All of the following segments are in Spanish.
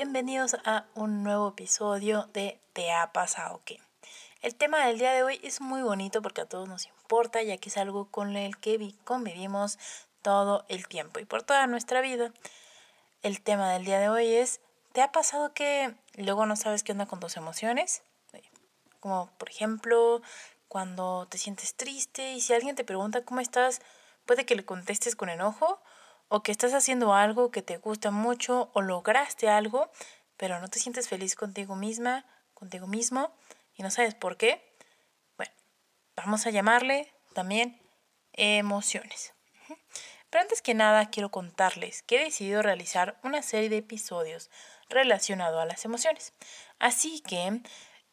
bienvenidos a un nuevo episodio de ¿Te ha pasado qué? El tema del día de hoy es muy bonito porque a todos nos importa ya que es algo con el que convivimos todo el tiempo y por toda nuestra vida. El tema del día de hoy es ¿te ha pasado que luego no sabes qué onda con tus emociones? Como por ejemplo cuando te sientes triste y si alguien te pregunta cómo estás, puede que le contestes con enojo o que estás haciendo algo que te gusta mucho o lograste algo, pero no te sientes feliz contigo misma, contigo mismo y no sabes por qué. Bueno, vamos a llamarle también emociones. Pero antes que nada quiero contarles que he decidido realizar una serie de episodios relacionados a las emociones. Así que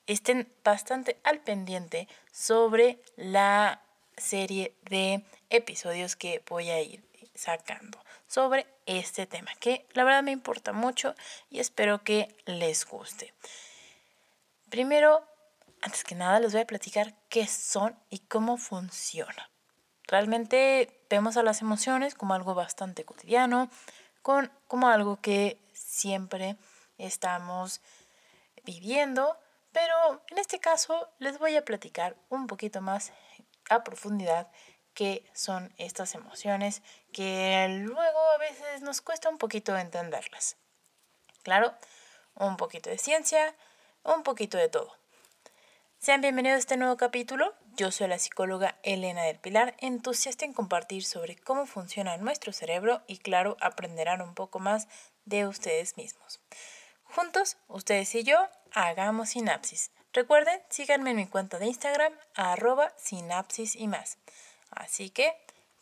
estén bastante al pendiente sobre la serie de episodios que voy a ir sacando sobre este tema, que la verdad me importa mucho y espero que les guste. Primero, antes que nada, les voy a platicar qué son y cómo funciona. Realmente vemos a las emociones como algo bastante cotidiano, con, como algo que siempre estamos viviendo, pero en este caso les voy a platicar un poquito más a profundidad qué son estas emociones que luego a veces nos cuesta un poquito entenderlas. Claro, un poquito de ciencia, un poquito de todo. Sean bienvenidos a este nuevo capítulo. Yo soy la psicóloga Elena del Pilar, entusiasta en compartir sobre cómo funciona nuestro cerebro y claro, aprenderán un poco más de ustedes mismos. Juntos, ustedes y yo, hagamos sinapsis. Recuerden, síganme en mi cuenta de Instagram, arroba sinapsis y más. Así que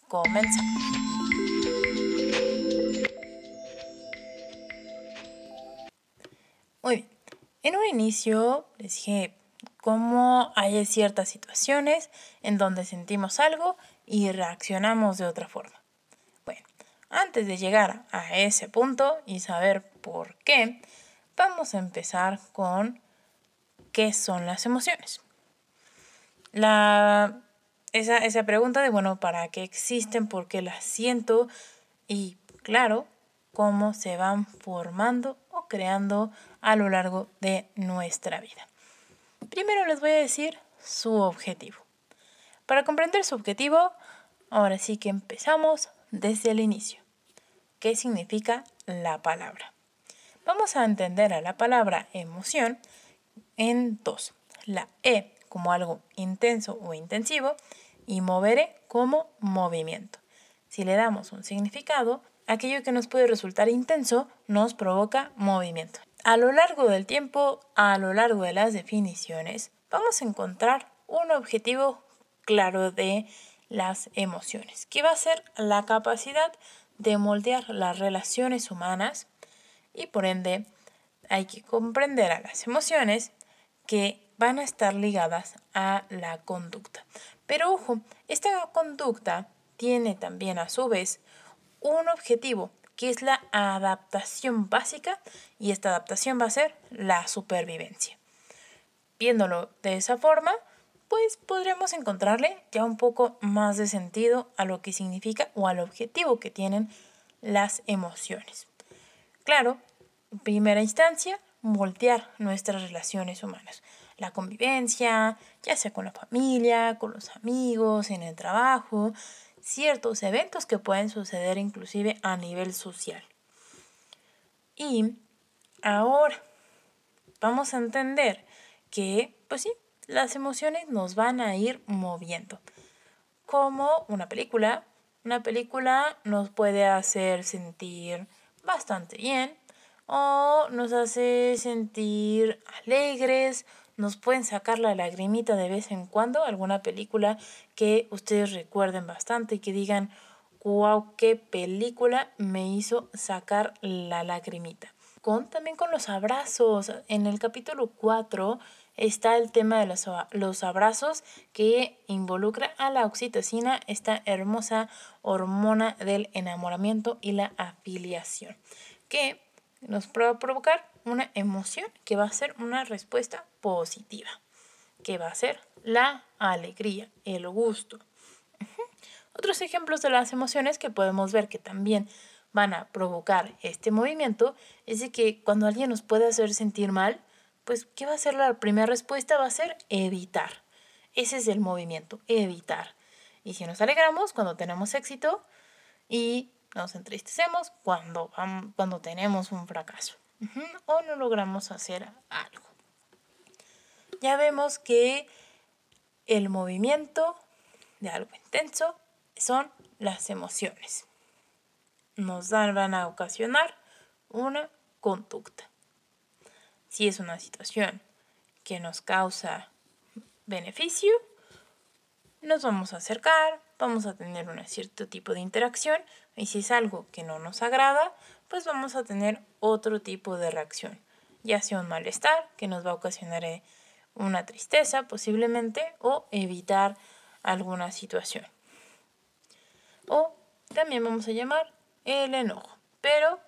comenzamos. Muy bien. En un inicio les dije cómo hay ciertas situaciones en donde sentimos algo y reaccionamos de otra forma. Bueno, antes de llegar a ese punto y saber por qué, vamos a empezar con qué son las emociones. La esa, esa pregunta de, bueno, ¿para qué existen? ¿Por qué las siento? Y claro, cómo se van formando creando a lo largo de nuestra vida. Primero les voy a decir su objetivo. Para comprender su objetivo, ahora sí que empezamos desde el inicio. ¿Qué significa la palabra? Vamos a entender a la palabra emoción en dos. La E como algo intenso o intensivo y moveré como movimiento. Si le damos un significado, aquello que nos puede resultar intenso nos provoca movimiento. A lo largo del tiempo, a lo largo de las definiciones, vamos a encontrar un objetivo claro de las emociones, que va a ser la capacidad de moldear las relaciones humanas y por ende hay que comprender a las emociones que van a estar ligadas a la conducta. Pero ojo, esta conducta tiene también a su vez un objetivo que es la adaptación básica y esta adaptación va a ser la supervivencia. Viéndolo de esa forma, pues podremos encontrarle ya un poco más de sentido a lo que significa o al objetivo que tienen las emociones. Claro, en primera instancia, voltear nuestras relaciones humanas la convivencia, ya sea con la familia, con los amigos, en el trabajo, ciertos eventos que pueden suceder inclusive a nivel social. Y ahora vamos a entender que, pues sí, las emociones nos van a ir moviendo. Como una película. Una película nos puede hacer sentir bastante bien o nos hace sentir alegres nos pueden sacar la lagrimita de vez en cuando, alguna película que ustedes recuerden bastante y que digan, wow, qué película me hizo sacar la lagrimita. Con, también con los abrazos. En el capítulo 4 está el tema de los, los abrazos que involucra a la oxitocina, esta hermosa hormona del enamoramiento y la afiliación, que nos puede provocar una emoción que va a ser una respuesta positiva, que va a ser la alegría, el gusto. Otros ejemplos de las emociones que podemos ver que también van a provocar este movimiento es de que cuando alguien nos puede hacer sentir mal, pues ¿qué va a ser la primera respuesta? Va a ser evitar. Ese es el movimiento, evitar. Y si nos alegramos cuando tenemos éxito y nos entristecemos cuando, cuando tenemos un fracaso o no logramos hacer algo. Ya vemos que el movimiento de algo intenso son las emociones. Nos van a ocasionar una conducta. Si es una situación que nos causa beneficio, nos vamos a acercar, vamos a tener un cierto tipo de interacción y si es algo que no nos agrada, pues vamos a tener otro tipo de reacción, ya sea un malestar que nos va a ocasionar eh, una tristeza posiblemente o evitar alguna situación. O también vamos a llamar el enojo. Pero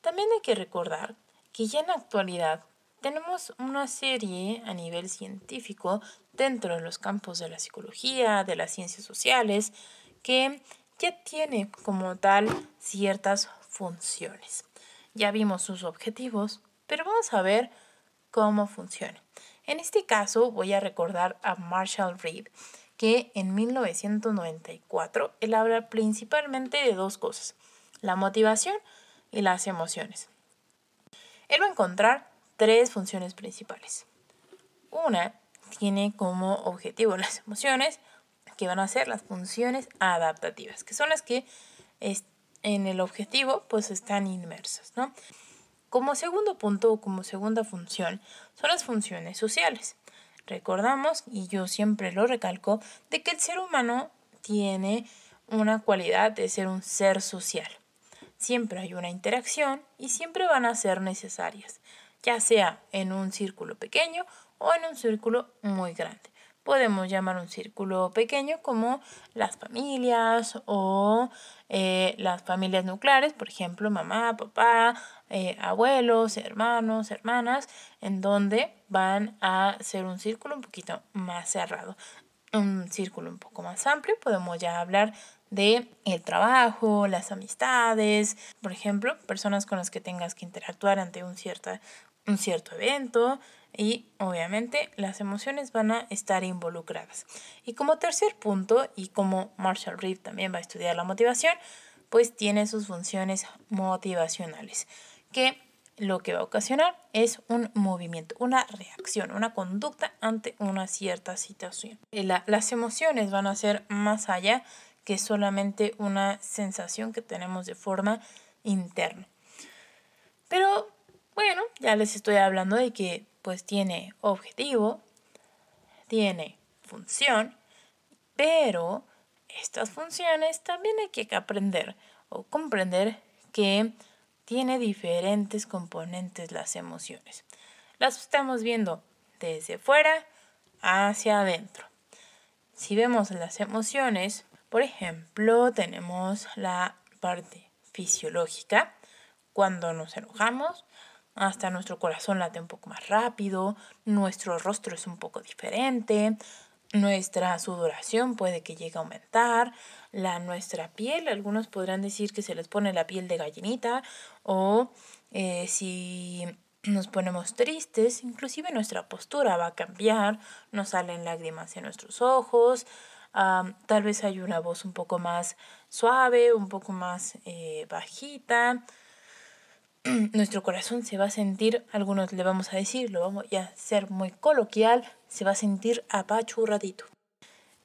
también hay que recordar que ya en la actualidad tenemos una serie a nivel científico dentro de los campos de la psicología, de las ciencias sociales, que ya tiene como tal ciertas funciones. Ya vimos sus objetivos, pero vamos a ver cómo funciona. En este caso voy a recordar a Marshall Reed, que en 1994 él habla principalmente de dos cosas, la motivación y las emociones. Él va a encontrar tres funciones principales. Una tiene como objetivo las emociones, que van a ser las funciones adaptativas, que son las que en el objetivo pues están inmersas, ¿no? Como segundo punto o como segunda función son las funciones sociales. Recordamos, y yo siempre lo recalco, de que el ser humano tiene una cualidad de ser un ser social. Siempre hay una interacción y siempre van a ser necesarias, ya sea en un círculo pequeño o en un círculo muy grande. Podemos llamar un círculo pequeño como las familias o eh, las familias nucleares, por ejemplo, mamá, papá, eh, abuelos, hermanos, hermanas, en donde van a ser un círculo un poquito más cerrado. Un círculo un poco más amplio, podemos ya hablar de el trabajo, las amistades, por ejemplo, personas con las que tengas que interactuar ante un, cierta, un cierto evento y obviamente las emociones van a estar involucradas. Y como tercer punto, y como Marshall Reed también va a estudiar la motivación, pues tiene sus funciones motivacionales, que lo que va a ocasionar es un movimiento, una reacción, una conducta ante una cierta situación. las emociones van a ser más allá que solamente una sensación que tenemos de forma interna. Pero bueno, ya les estoy hablando de que pues tiene objetivo, tiene función, pero estas funciones también hay que aprender o comprender que tiene diferentes componentes las emociones. Las estamos viendo desde fuera hacia adentro. Si vemos las emociones, por ejemplo, tenemos la parte fisiológica. Cuando nos enojamos, hasta nuestro corazón late un poco más rápido, nuestro rostro es un poco diferente, nuestra sudoración puede que llegue a aumentar, la nuestra piel, algunos podrán decir que se les pone la piel de gallinita o eh, si nos ponemos tristes, inclusive nuestra postura va a cambiar, nos salen lágrimas en nuestros ojos, tal vez hay una voz un poco más suave, un poco más eh, bajita, nuestro corazón se va a sentir, algunos le vamos a decir, lo vamos a ser muy coloquial, se va a sentir apachurradito.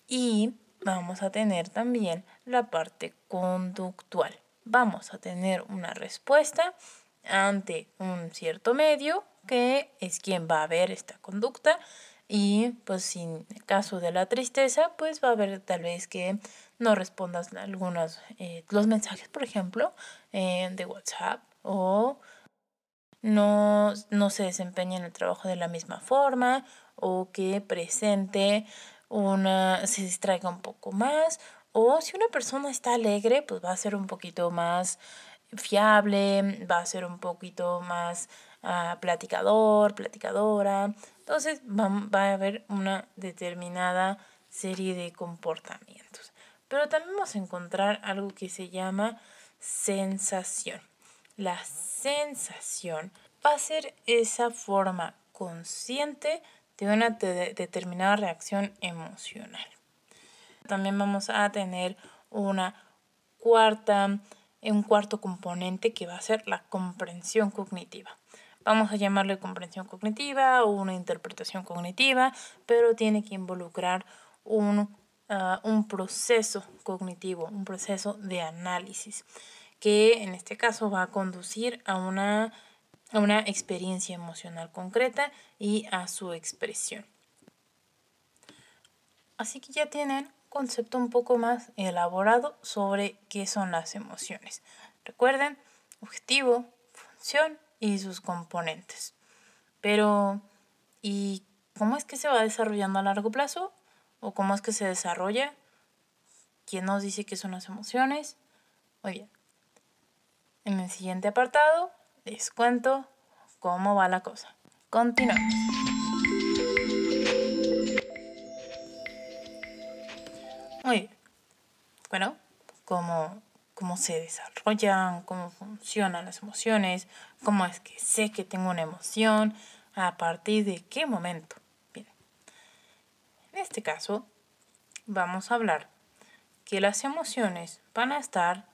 Y vamos a tener también la parte conductual. Vamos a tener una respuesta ante un cierto medio que es quien va a ver esta conducta y pues el caso de la tristeza pues va a haber tal vez que no respondas algunos eh, los mensajes por ejemplo eh, de WhatsApp o no, no se desempeña en el trabajo de la misma forma o que presente una, se distraiga un poco más o si una persona está alegre, pues va a ser un poquito más fiable, va a ser un poquito más uh, platicador, platicadora. Entonces va, va a haber una determinada serie de comportamientos. Pero también vamos a encontrar algo que se llama sensación. La sensación va a ser esa forma consciente de una determinada reacción emocional. También vamos a tener una cuarta, un cuarto componente que va a ser la comprensión cognitiva. Vamos a llamarle comprensión cognitiva o una interpretación cognitiva, pero tiene que involucrar un, ah, un proceso cognitivo, un proceso de análisis, que en este caso va a conducir a una, a una experiencia emocional concreta y a su expresión. Así que ya tienen concepto un poco más elaborado sobre qué son las emociones. Recuerden, objetivo, función y sus componentes. Pero, ¿y cómo es que se va desarrollando a largo plazo? ¿O cómo es que se desarrolla? ¿Quién nos dice qué son las emociones? Muy bien. En el siguiente apartado les cuento cómo va la cosa. Continuamos. Muy bien. Bueno, cómo cómo se desarrollan, cómo funcionan las emociones, cómo es que sé que tengo una emoción, a partir de qué momento. Bien, en este caso vamos a hablar que las emociones van a estar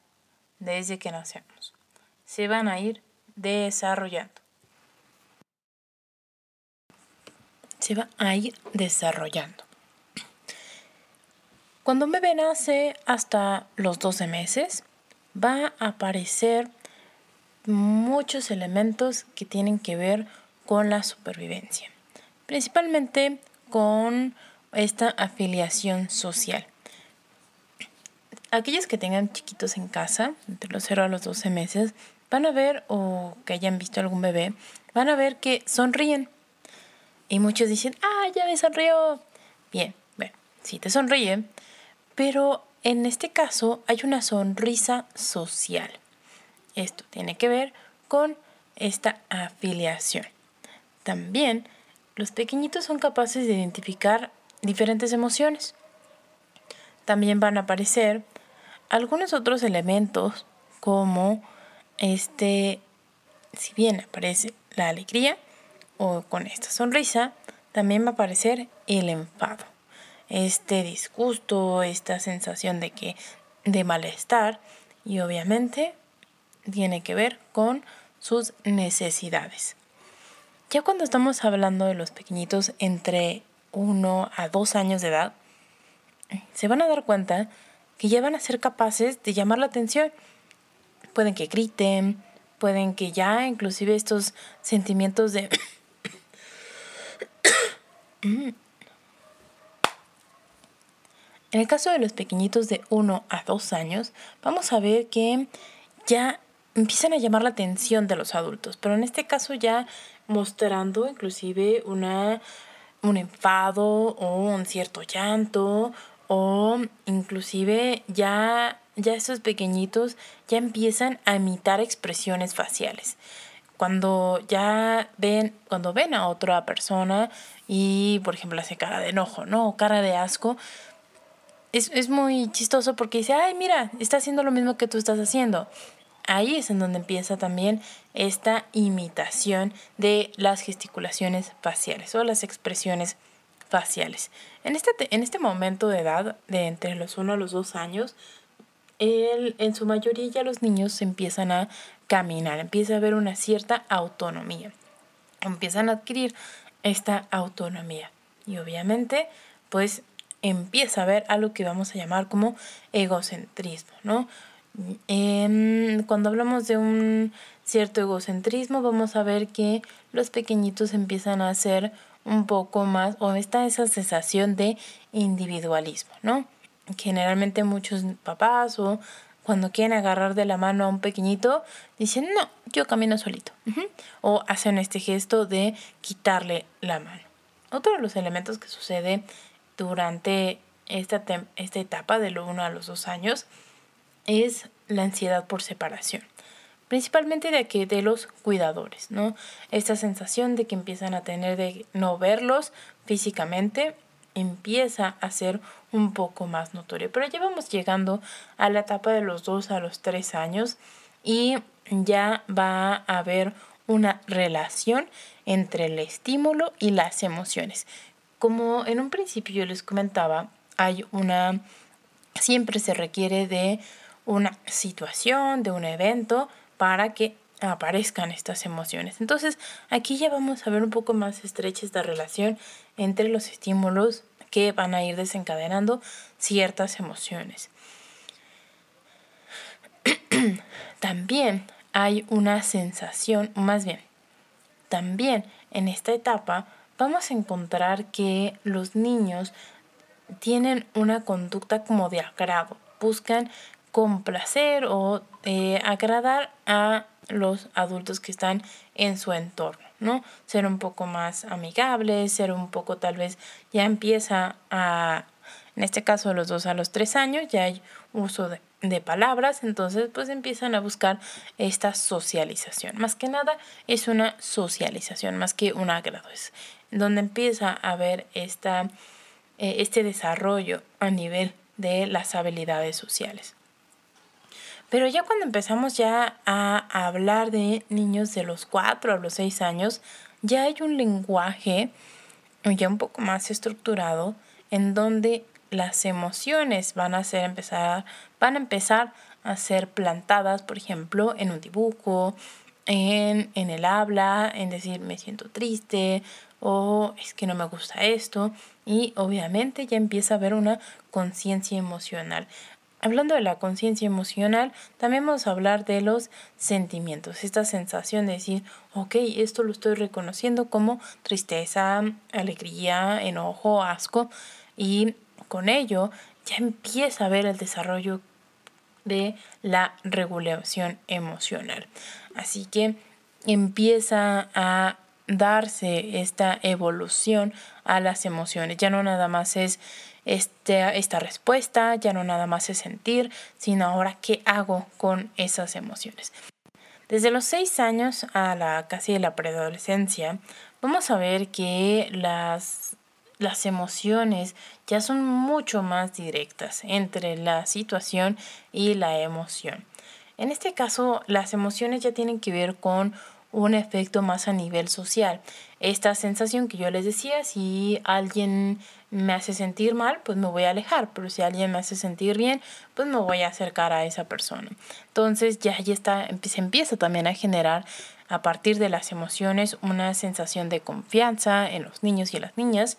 desde que nacemos, se van a ir desarrollando. Se va a ir desarrollando. Cuando un bebé nace hasta los 12 meses, va a aparecer muchos elementos que tienen que ver con la supervivencia, principalmente con esta afiliación social. Aquellos que tengan chiquitos en casa, entre los 0 a los 12 meses, van a ver o que hayan visto algún bebé, van a ver que sonríen. Y muchos dicen, ah, ya me sonrió. Bien, bueno, si te sonríe, pero en este caso hay una sonrisa social. Esto tiene que ver con esta afiliación. También los pequeñitos son capaces de identificar diferentes emociones. También van a aparecer algunos otros elementos como este, si bien aparece la alegría o con esta sonrisa, también va a aparecer el enfado este disgusto, esta sensación de que de malestar y obviamente tiene que ver con sus necesidades. Ya cuando estamos hablando de los pequeñitos entre 1 a 2 años de edad, se van a dar cuenta que ya van a ser capaces de llamar la atención. Pueden que griten, pueden que ya inclusive estos sentimientos de En el caso de los pequeñitos de 1 a 2 años, vamos a ver que ya empiezan a llamar la atención de los adultos, pero en este caso ya mostrando inclusive una, un enfado o un cierto llanto o inclusive ya, ya esos pequeñitos ya empiezan a imitar expresiones faciales. Cuando ya ven, cuando ven a otra persona y por ejemplo hace cara de enojo, ¿no? O cara de asco, es, muy chistoso porque dice, ay, mira, está haciendo lo mismo que tú estás haciendo. Ahí es en donde empieza también esta imitación de las gesticulaciones faciales o las expresiones faciales. En este, en este momento de edad, de entre los 1 a los 2 años, el, en su mayoría ya los niños empiezan a caminar, empieza a haber una cierta autonomía, empiezan a adquirir esta autonomía. Y obviamente, pues empieza a ver algo que vamos a llamar como egocentrismo, ¿no? Cuando hablamos de un cierto egocentrismo, vamos a ver que los pequeñitos empiezan a ser un poco más, o está esa sensación de individualismo, ¿no? Generalmente muchos papás o cuando quieren agarrar de la mano a un pequeñito, dicen, no, yo camino solito. O hacen este gesto de quitarle la mano. Otro de los elementos que sucede durante esta, esta etapa de los 1 a los 2 años es la ansiedad por separación. Principalmente de que de los cuidadores, ¿no? Esta sensación de que empiezan a tener de no verlos físicamente empieza a ser un poco más notorio. Pero ya vamos llegando a la etapa de los 2 a los 3 años y ya va a haber una relación entre el estímulo y las emociones. Como en un principio yo les comentaba, hay una, siempre se requiere de una situación, de un evento para que aparezcan estas emociones. Entonces aquí ya vamos a ver un poco más estrecha esta relación entre los estímulos que van a ir desencadenando ciertas emociones. También hay una sensación, más bien, también en esta etapa vamos a encontrar que los niños tienen una conducta como de agrado, buscan complacer o eh, agradar a los adultos que están en su entorno, ¿no? Ser un poco más amigables, ser un poco tal vez ya empieza a, en este caso los dos a los tres años, ya hay uso de, de palabras, entonces pues empiezan a buscar esta socialización. Más que nada es una socialización, más que un agrado, es donde empieza a haber esta, eh, este desarrollo a nivel de las habilidades sociales. Pero ya cuando empezamos ya a hablar de niños de los 4 a los 6 años, ya hay un lenguaje ya un poco más estructurado en donde las emociones van a ser empezar van a empezar a ser plantadas, por ejemplo, en un dibujo, en, en el habla, en decir me siento triste o es que no me gusta esto y obviamente ya empieza a haber una conciencia emocional. Hablando de la conciencia emocional, también vamos a hablar de los sentimientos, esta sensación de decir, ok, esto lo estoy reconociendo como tristeza, alegría, enojo, asco, y con ello ya empieza a ver el desarrollo de la regulación emocional. Así que empieza a darse esta evolución a las emociones. Ya no nada más es este, esta respuesta, ya no nada más es sentir, sino ahora qué hago con esas emociones. Desde los 6 años a la casi la preadolescencia, vamos a ver que las, las emociones ya son mucho más directas entre la situación y la emoción. En este caso, las emociones ya tienen que ver con un efecto más a nivel social. Esta sensación que yo les decía, si alguien me hace sentir mal, pues me voy a alejar, pero si alguien me hace sentir bien, pues me voy a acercar a esa persona. Entonces ya, ya está, se empieza también a generar a partir de las emociones una sensación de confianza en los niños y las niñas.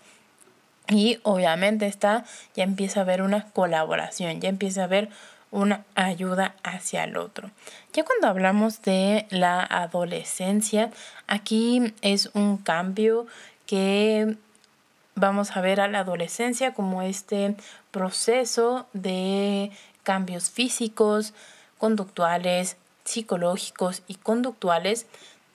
Y obviamente está, ya empieza a haber una colaboración, ya empieza a haber una ayuda hacia el otro. Ya cuando hablamos de la adolescencia, aquí es un cambio que vamos a ver a la adolescencia como este proceso de cambios físicos, conductuales, psicológicos y conductuales,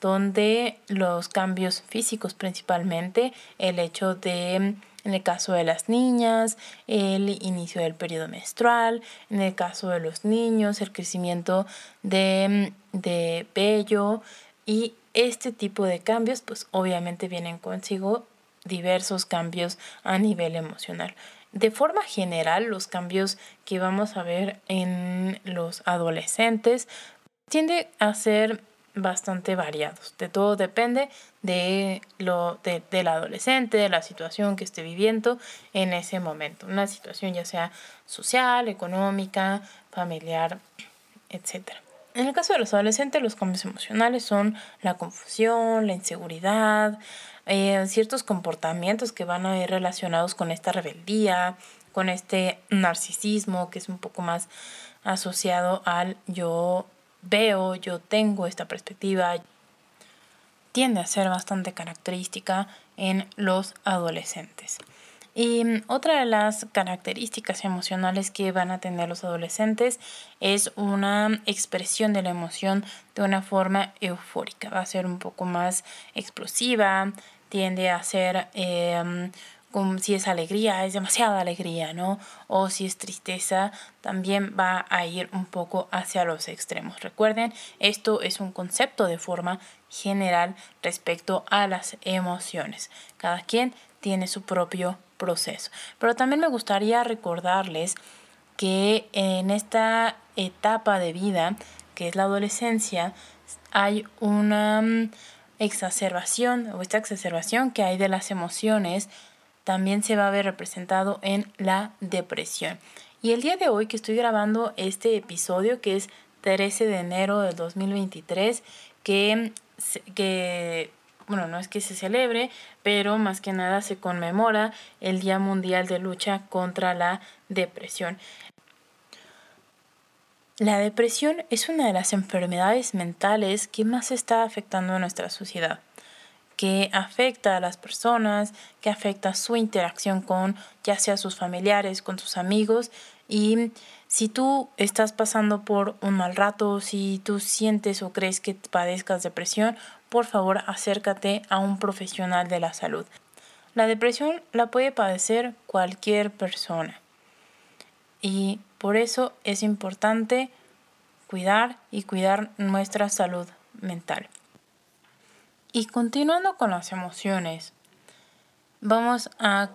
donde los cambios físicos principalmente, el hecho de en el caso de las niñas, el inicio del periodo menstrual, en el caso de los niños, el crecimiento de, de vello y este tipo de cambios pues obviamente vienen consigo diversos cambios a nivel emocional. De forma general, los cambios que vamos a ver en los adolescentes tiende a ser bastante variados. De todo depende de lo de, del adolescente, de la situación que esté viviendo en ese momento. Una situación ya sea social, económica, familiar, etc. En el caso de los adolescentes, los cambios emocionales son la confusión, la inseguridad, eh, ciertos comportamientos que van a ir relacionados con esta rebeldía, con este narcisismo que es un poco más asociado al yo veo, yo tengo esta perspectiva, tiende a ser bastante característica en los adolescentes. Y mm, otra de las características emocionales que van a tener los adolescentes es una expresión de la emoción de una forma eufórica. Va a ser un poco más explosiva, tiende a ser si es alegría, es demasiada alegría, ¿no? O si es tristeza, también va a ir un poco hacia los extremos. Recuerden, esto es un concepto de forma general respecto a las emociones. Cada quien tiene su propio proceso. Pero también me gustaría recordarles que en esta etapa de vida, que es la adolescencia, hay una mm, exacerbación o esta exacerbación que hay de las emociones también se va a ver representado en la depresión. Y el día de hoy que estoy grabando este episodio, que es 13 de enero del 2023, que, que bueno, no es que se celebre, pero más que nada se conmemora el Día Mundial de Lucha contra la Depresión. La depresión es una de las enfermedades mentales que más está afectando a nuestra sociedad, que afecta a las personas, que afecta su interacción con ya sea sus familiares, con sus amigos y si tú estás pasando por un mal rato, si tú sientes o crees que padezcas depresión, por favor acércate a un profesional de la salud. La depresión la puede padecer cualquier persona y por eso es importante cuidar y cuidar nuestra salud mental. Y continuando con las emociones, vamos a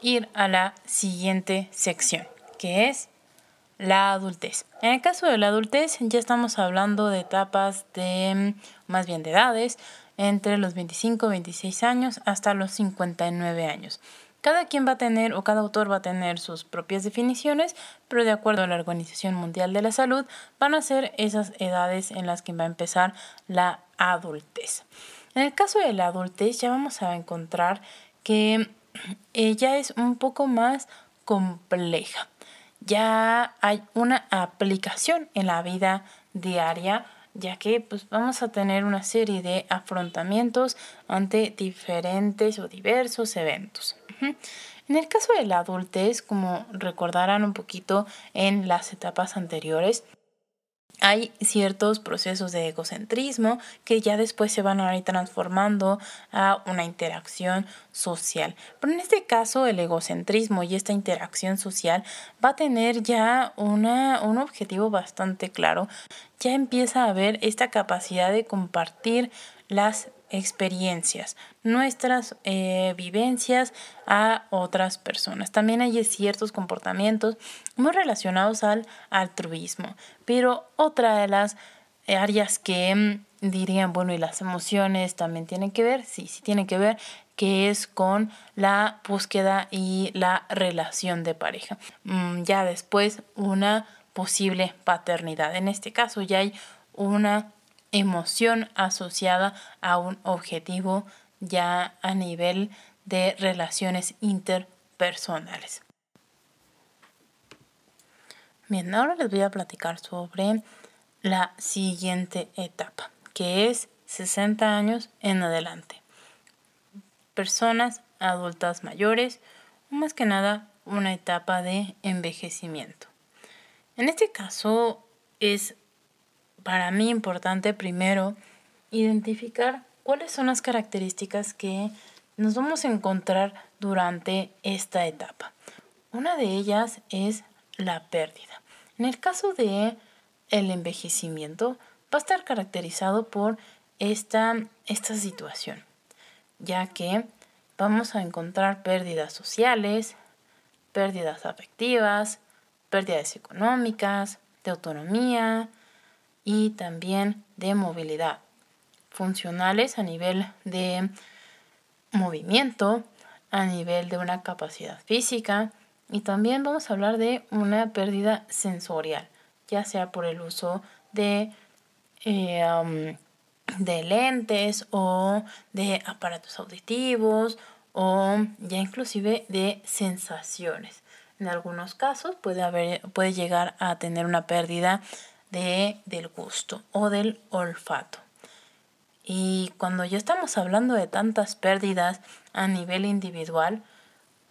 ir a la siguiente sección, que es la adultez. En el caso de la adultez ya estamos hablando de etapas de más bien de edades entre los 25, 26 años hasta los 59 años. Cada quien va a tener o cada autor va a tener sus propias definiciones, pero de acuerdo a la Organización Mundial de la Salud van a ser esas edades en las que va a empezar la adultez. En el caso de la adultez ya vamos a encontrar que ella es un poco más compleja. Ya hay una aplicación en la vida diaria ya que pues vamos a tener una serie de afrontamientos ante diferentes o diversos eventos. En el caso de la adultez, como recordarán un poquito en las etapas anteriores, hay ciertos procesos de egocentrismo que ya después se van a ir transformando a una interacción social. Pero en este caso el egocentrismo y esta interacción social va a tener ya una, un objetivo bastante claro. Ya empieza a haber esta capacidad de compartir las experiencias, nuestras eh, vivencias a otras personas. También hay ciertos comportamientos muy relacionados al altruismo, pero otra de las áreas que mm, dirían, bueno, y las emociones también tienen que ver, sí, sí tienen que ver, que es con la búsqueda y la relación de pareja. Mm, ya después una posible paternidad. En este caso ya hay una emoción asociada a un objetivo ya a nivel de relaciones interpersonales. Bien, ahora les voy a platicar sobre la siguiente etapa, que es 60 años en adelante. Personas adultas mayores, más que nada una etapa de envejecimiento. En este caso es para mí importante primero identificar cuáles son las características que nos vamos a encontrar durante esta etapa. Una de ellas es la pérdida. En el caso de el envejecimiento va a estar caracterizado por esta, esta situación, ya que vamos a encontrar pérdidas sociales, pérdidas afectivas, pérdidas económicas, de autonomía, y también de movilidad, funcionales a nivel de movimiento, a nivel de una capacidad física y también vamos a hablar de una pérdida sensorial, ya sea por el uso de, eh, de lentes o de aparatos auditivos o ya inclusive de sensaciones. En algunos casos puede, haber, puede llegar a tener una pérdida de, del gusto o del olfato. Y cuando ya estamos hablando de tantas pérdidas a nivel individual,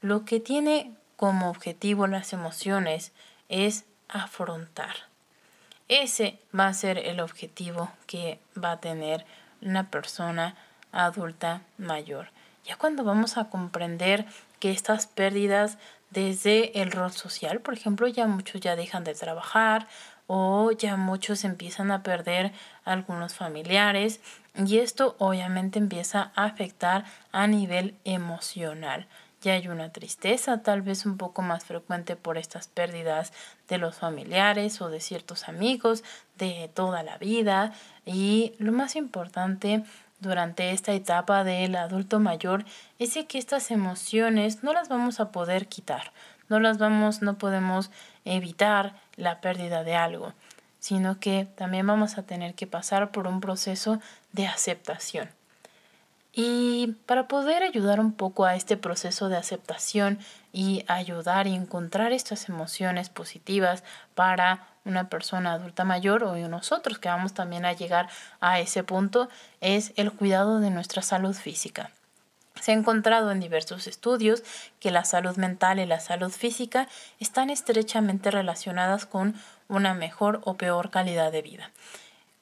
lo que tiene como objetivo las emociones es afrontar. Ese va a ser el objetivo que va a tener una persona adulta mayor. Ya cuando vamos a comprender que estas pérdidas desde el rol social, por ejemplo, ya muchos ya dejan de trabajar o ya muchos empiezan a perder algunos familiares Y esto obviamente empieza a afectar a nivel emocional. Ya hay una tristeza tal vez un poco más frecuente por estas pérdidas de los familiares o de ciertos amigos de toda la vida. Y lo más importante durante esta etapa del adulto mayor es que estas emociones no las vamos a poder quitar, no las vamos, no podemos evitar la pérdida de algo, sino que también vamos a tener que pasar por un proceso de aceptación. Y para poder ayudar un poco a este proceso de aceptación y ayudar y encontrar estas emociones positivas para una persona adulta mayor o nosotros que vamos también a llegar a ese punto es el cuidado de nuestra salud física. Se ha encontrado en diversos estudios que la salud mental y la salud física están estrechamente relacionadas con una mejor o peor calidad de vida.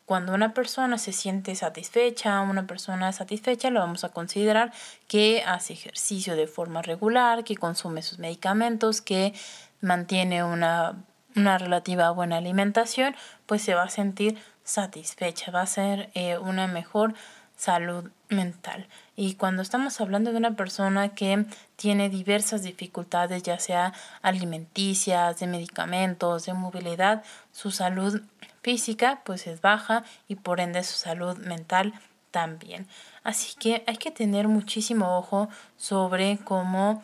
Cuando una persona se siente satisfecha, una persona satisfecha, lo vamos a considerar que hace ejercicio de forma regular, que consume sus medicamentos, que mantiene una, una relativa buena alimentación, pues se va a sentir satisfecha, va a ser eh, una mejor salud mental. Y cuando estamos hablando de una persona que tiene diversas dificultades, ya sea alimenticias, de medicamentos, de movilidad, su salud física pues es baja y por ende su salud mental también. Así que hay que tener muchísimo ojo sobre cómo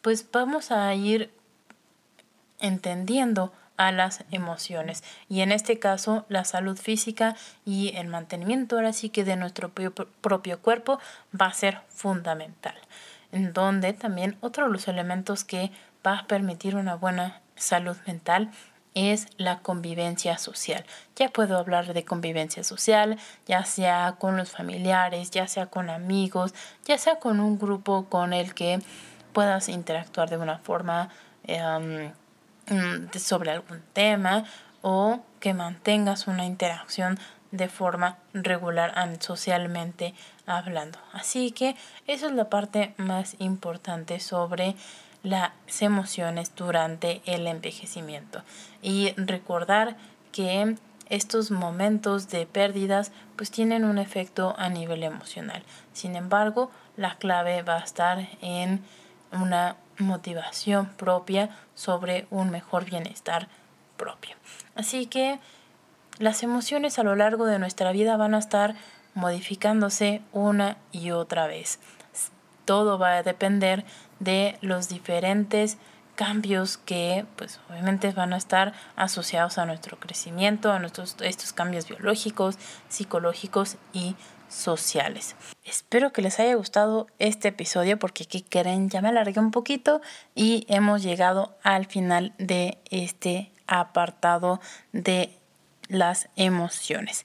pues vamos a ir entendiendo a las emociones y en este caso la salud física y el mantenimiento ahora sí que de nuestro propio cuerpo va a ser fundamental en donde también otro de los elementos que va a permitir una buena salud mental es la convivencia social. Ya puedo hablar de convivencia social, ya sea con los familiares, ya sea con amigos, ya sea con un grupo con el que puedas interactuar de una forma em, sobre algún tema o que mantengas una interacción de forma regular socialmente hablando. Así que eso es la parte más importante sobre las emociones durante el envejecimiento y recordar que estos momentos de pérdidas pues tienen un efecto a nivel emocional. Sin embargo, la clave va a estar en una motivación propia sobre un mejor bienestar propio. Así que las emociones a lo largo de nuestra vida van a estar modificándose una y otra vez. Todo va a depender de los diferentes cambios que pues obviamente van a estar asociados a nuestro crecimiento, a nuestros estos cambios biológicos, psicológicos y sociales. Espero que les haya gustado este episodio porque aquí quieren ya me alargué un poquito y hemos llegado al final de este apartado de las emociones.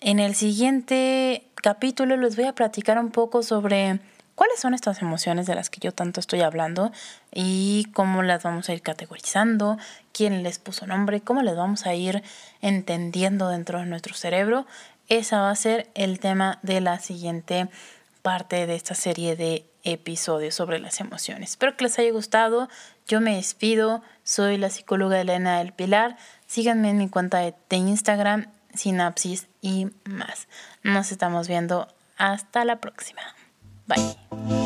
En el siguiente capítulo les voy a platicar un poco sobre cuáles son estas emociones de las que yo tanto estoy hablando y cómo las vamos a ir categorizando, quién les puso nombre, cómo les vamos a ir entendiendo dentro de nuestro cerebro. Esa va a ser el tema de la siguiente parte de esta serie de episodios sobre las emociones. Espero que les haya gustado. Yo me despido. Soy la psicóloga Elena del Pilar. Síganme en mi cuenta de, Instagram, Sinapsis y más. Nos estamos viendo. Hasta la próxima. Bye.